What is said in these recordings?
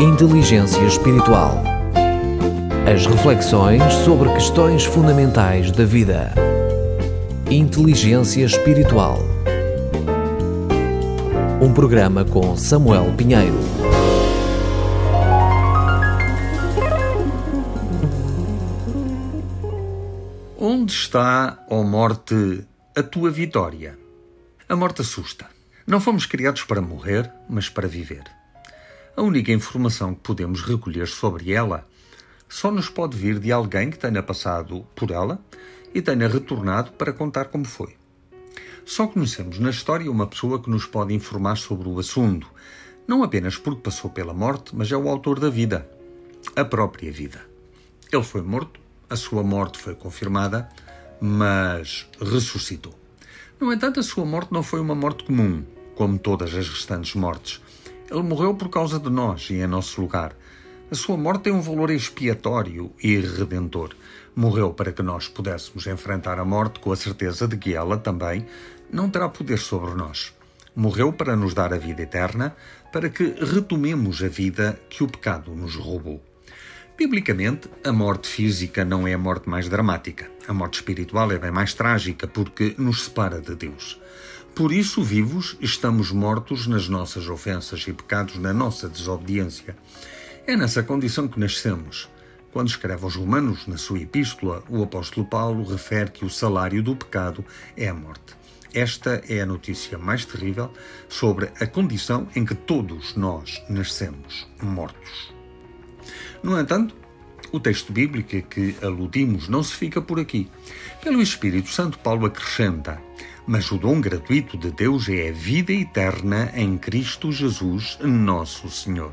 Inteligência Espiritual. As reflexões sobre questões fundamentais da vida. Inteligência Espiritual. Um programa com Samuel Pinheiro. Onde está, ó morte, a tua vitória? A morte assusta. Não fomos criados para morrer, mas para viver. A única informação que podemos recolher sobre ela só nos pode vir de alguém que tenha passado por ela e tenha retornado para contar como foi. Só conhecemos na história uma pessoa que nos pode informar sobre o assunto, não apenas porque passou pela morte, mas é o autor da vida, a própria vida. Ele foi morto, a sua morte foi confirmada, mas ressuscitou. No entanto, a sua morte não foi uma morte comum, como todas as restantes mortes. Ele morreu por causa de nós e em nosso lugar. A sua morte tem um valor expiatório e redentor. Morreu para que nós pudéssemos enfrentar a morte com a certeza de que ela também não terá poder sobre nós. Morreu para nos dar a vida eterna, para que retomemos a vida que o pecado nos roubou. Biblicamente, a morte física não é a morte mais dramática. A morte espiritual é bem mais trágica porque nos separa de Deus. Por isso, vivos, estamos mortos nas nossas ofensas e pecados, na nossa desobediência. É nessa condição que nascemos. Quando escreve aos Romanos, na sua epístola, o apóstolo Paulo refere que o salário do pecado é a morte. Esta é a notícia mais terrível sobre a condição em que todos nós nascemos mortos. No entanto, o texto bíblico a que aludimos não se fica por aqui. Pelo Espírito Santo, Paulo acrescenta: Mas o dom gratuito de Deus é a vida eterna em Cristo Jesus, nosso Senhor.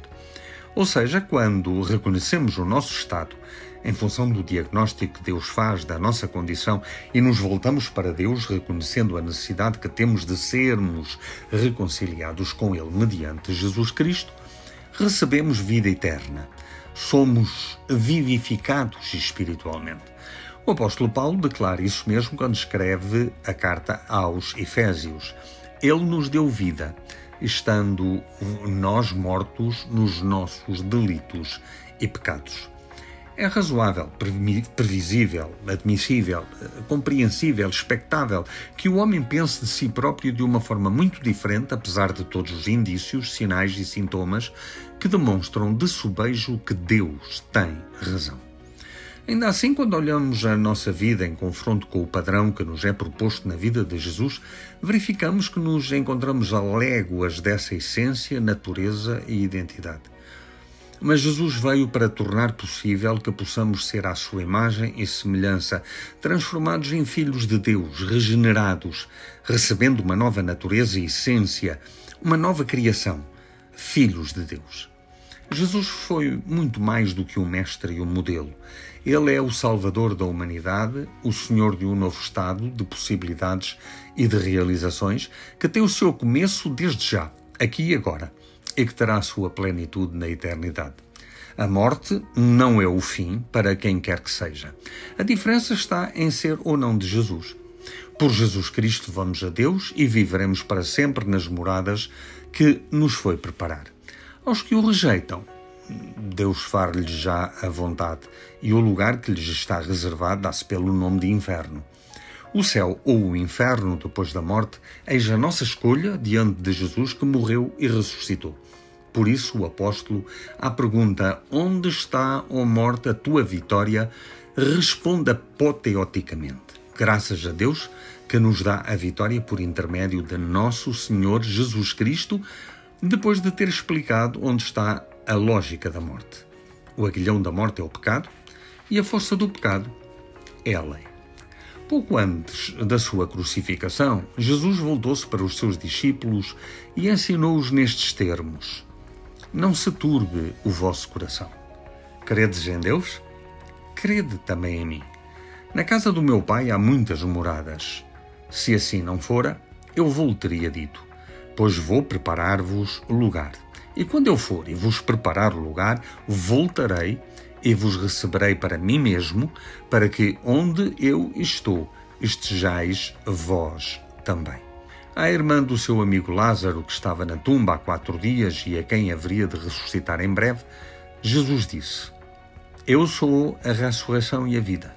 Ou seja, quando reconhecemos o nosso estado em função do diagnóstico que Deus faz da nossa condição e nos voltamos para Deus reconhecendo a necessidade que temos de sermos reconciliados com Ele mediante Jesus Cristo, recebemos vida eterna somos vivificados espiritualmente. O apóstolo Paulo declara isso mesmo quando escreve a carta aos Efésios. Ele nos deu vida, estando nós mortos nos nossos delitos e pecados. É razoável, previsível, admissível, compreensível, expectável que o homem pense de si próprio de uma forma muito diferente, apesar de todos os indícios, sinais e sintomas que demonstram de subejo que Deus tem razão. Ainda assim, quando olhamos a nossa vida em confronto com o padrão que nos é proposto na vida de Jesus, verificamos que nos encontramos a léguas dessa essência, natureza e identidade. Mas Jesus veio para tornar possível que possamos ser à sua imagem e semelhança, transformados em filhos de Deus, regenerados, recebendo uma nova natureza e essência, uma nova criação, filhos de Deus. Jesus foi muito mais do que um mestre e um modelo. Ele é o Salvador da humanidade, o Senhor de um novo estado de possibilidades e de realizações que tem o seu começo desde já, aqui e agora e que terá a sua plenitude na eternidade. A morte não é o fim para quem quer que seja. A diferença está em ser ou não de Jesus. Por Jesus Cristo vamos a Deus e viveremos para sempre nas moradas que nos foi preparar. Aos que o rejeitam, Deus far-lhes já a vontade, e o lugar que lhes está reservado dá-se pelo nome de inferno. O céu ou o inferno depois da morte, eis a nossa escolha diante de Jesus que morreu e ressuscitou. Por isso, o apóstolo, à pergunta: Onde está, ó morte, a tua vitória? responde apoteoticamente: Graças a Deus que nos dá a vitória por intermédio de nosso Senhor Jesus Cristo, depois de ter explicado onde está a lógica da morte. O aguilhão da morte é o pecado e a força do pecado é a lei. Pouco antes da sua crucificação, Jesus voltou-se para os seus discípulos e ensinou-os nestes termos: Não se turbe o vosso coração. Credes em Deus? Crede também em mim. Na casa do meu pai há muitas moradas. Se assim não fora, eu vou teria dito, pois vou preparar-vos lugar. E quando eu for e vos preparar o lugar, voltarei e vos receberei para mim mesmo, para que onde eu estou estejais vós também. A irmã do seu amigo Lázaro, que estava na tumba há quatro dias e a quem haveria de ressuscitar em breve, Jesus disse: Eu sou a ressurreição e a vida.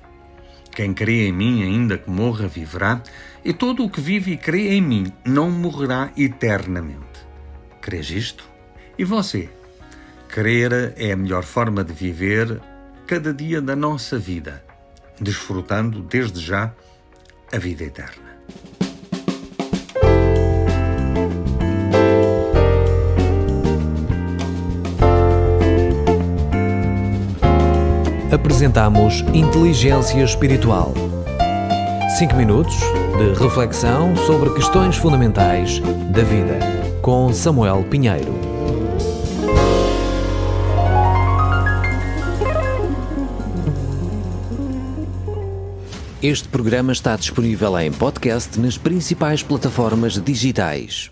Quem crê em mim, ainda que morra, viverá, e todo o que vive e crê em mim não morrerá eternamente. Crês isto? E você? Crer é a melhor forma de viver cada dia da nossa vida, desfrutando desde já a vida eterna. Apresentamos Inteligência Espiritual. 5 minutos de reflexão sobre questões fundamentais da vida, com Samuel Pinheiro. Este programa está disponível em podcast nas principais plataformas digitais.